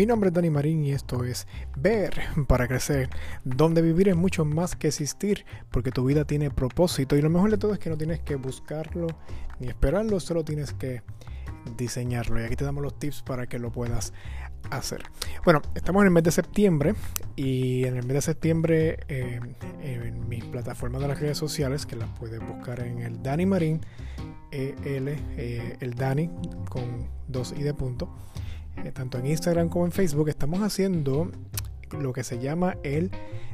Mi nombre es Dani Marín y esto es Ver para Crecer, donde vivir es mucho más que existir, porque tu vida tiene propósito y lo mejor de todo es que no tienes que buscarlo ni esperarlo, solo tienes que diseñarlo. Y aquí te damos los tips para que lo puedas hacer. Bueno, estamos en el mes de septiembre y en el mes de septiembre eh, en mis plataformas de las redes sociales, que las puedes buscar en el Dani Marín, EL, eh, el Dani con dos i de punto tanto en Instagram como en Facebook, estamos haciendo lo que se llama el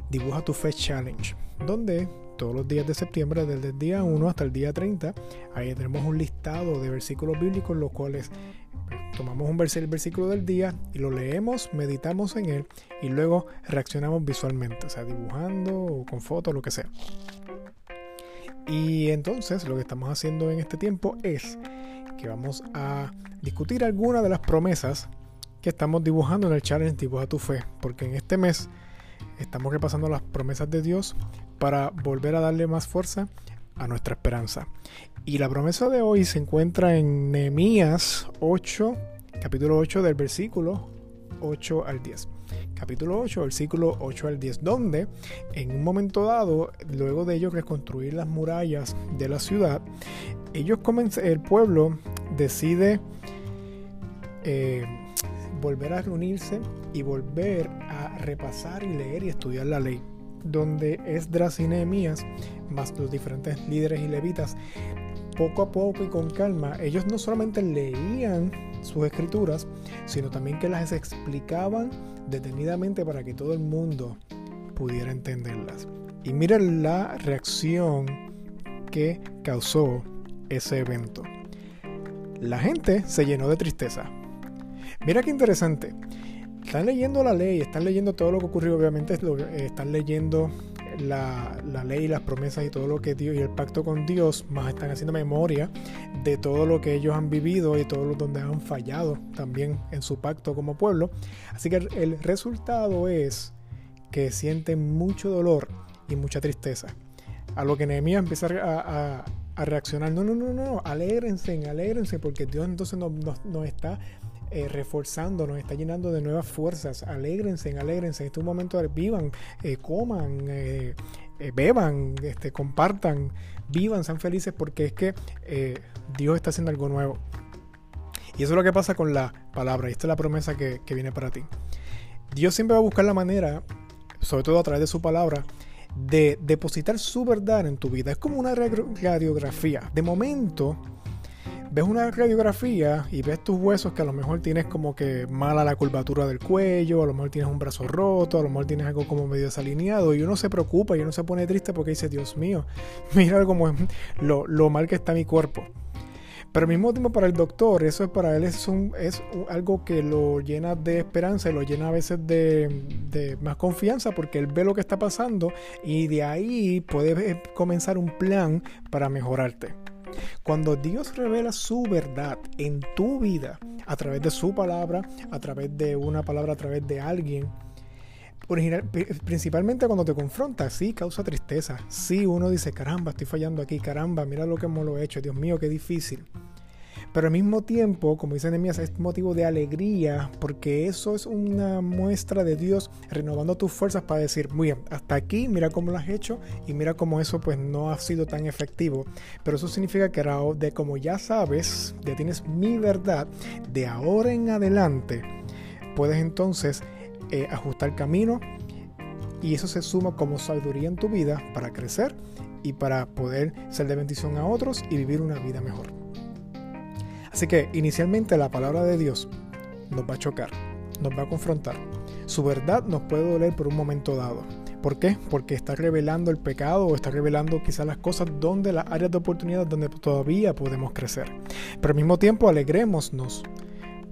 Dibuja tu Fe Challenge, donde todos los días de septiembre, desde el día 1 hasta el día 30, ahí tenemos un listado de versículos bíblicos, los cuales pues, tomamos un el versículo del día y lo leemos, meditamos en él y luego reaccionamos visualmente, o sea, dibujando o con fotos, lo que sea. Y entonces lo que estamos haciendo en este tiempo es que vamos a discutir algunas de las promesas estamos dibujando en el challenge Dibuja tu Fe, porque en este mes estamos repasando las promesas de Dios para volver a darle más fuerza a nuestra esperanza. Y la promesa de hoy se encuentra en Nehemías 8, capítulo 8 del versículo 8 al 10. Capítulo 8, versículo 8 al 10, donde en un momento dado, luego de ellos reconstruir las murallas de la ciudad, ellos el pueblo decide eh, volver a reunirse y volver a repasar y leer y estudiar la ley, donde Esdras y Nehemías, más los diferentes líderes y levitas, poco a poco y con calma, ellos no solamente leían sus escrituras, sino también que las explicaban detenidamente para que todo el mundo pudiera entenderlas. Y miren la reacción que causó ese evento. La gente se llenó de tristeza. Mira qué interesante. Están leyendo la ley, están leyendo todo lo que ocurrió, obviamente eh, están leyendo la, la, ley, las promesas y todo lo que Dios y el pacto con Dios, más están haciendo memoria de todo lo que ellos han vivido y todo lo donde han fallado también en su pacto como pueblo. Así que el resultado es que sienten mucho dolor y mucha tristeza. A lo que Nehemías empieza a, a, reaccionar, no, no, no, no, alégrense, alégrense, porque Dios entonces nos, nos está eh, nos está llenando de nuevas fuerzas. Alégrense, alégrense. En este momento vivan, eh, coman, eh, beban, este, compartan, vivan, sean felices porque es que Dios está haciendo algo nuevo. Y eso es lo que pasa con la palabra. Y esta es la promesa que, que viene para ti. Dios siempre va a buscar la manera, sobre todo a través de su palabra, de depositar su verdad en tu vida. Es como una radiografía. De momento, ves una radiografía y ves tus huesos que a lo mejor tienes como que mala la curvatura del cuello, a lo mejor tienes un brazo roto, a lo mejor tienes algo como medio desalineado y uno se preocupa y uno se pone triste porque dice, Dios mío, mira cómo lo, lo mal que está mi cuerpo. Pero al mismo tiempo para el doctor, eso es para él es, un, es algo que lo llena de esperanza y lo llena a veces de, de, más confianza porque él ve lo que está pasando y de ahí puede comenzar un plan para mejorarte. Cuando Dios revela su verdad en tu vida, a través de su palabra, a través de una palabra, a través de alguien, principalmente cuando te confronta, sí, causa tristeza. Sí, uno dice, caramba, estoy fallando aquí, caramba, mira lo que hemos hecho, Dios mío, qué difícil. Pero al mismo tiempo, como dice Nehemías, es motivo de alegría, porque eso es una muestra de Dios renovando tus fuerzas para decir, muy bien, hasta aquí, mira cómo lo has hecho y mira cómo eso pues no ha sido tan efectivo. Pero eso significa que de como ya sabes, ya tienes mi verdad, de ahora en adelante, puedes entonces eh, ajustar camino y eso se suma como sabiduría en tu vida para crecer y para poder ser de bendición a otros y vivir una vida mejor. Así que inicialmente la palabra de Dios nos va a chocar, nos va a confrontar. Su verdad nos puede doler por un momento dado. ¿Por qué? Porque está revelando el pecado o está revelando quizás las cosas donde las áreas de oportunidad donde todavía podemos crecer. Pero al mismo tiempo alegrémonos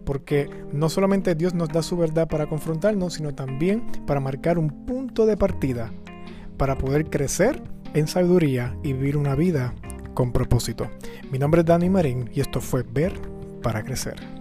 porque no solamente Dios nos da su verdad para confrontarnos, sino también para marcar un punto de partida para poder crecer en sabiduría y vivir una vida con propósito. Mi nombre es Dani Marín y esto fue Ver para Crecer.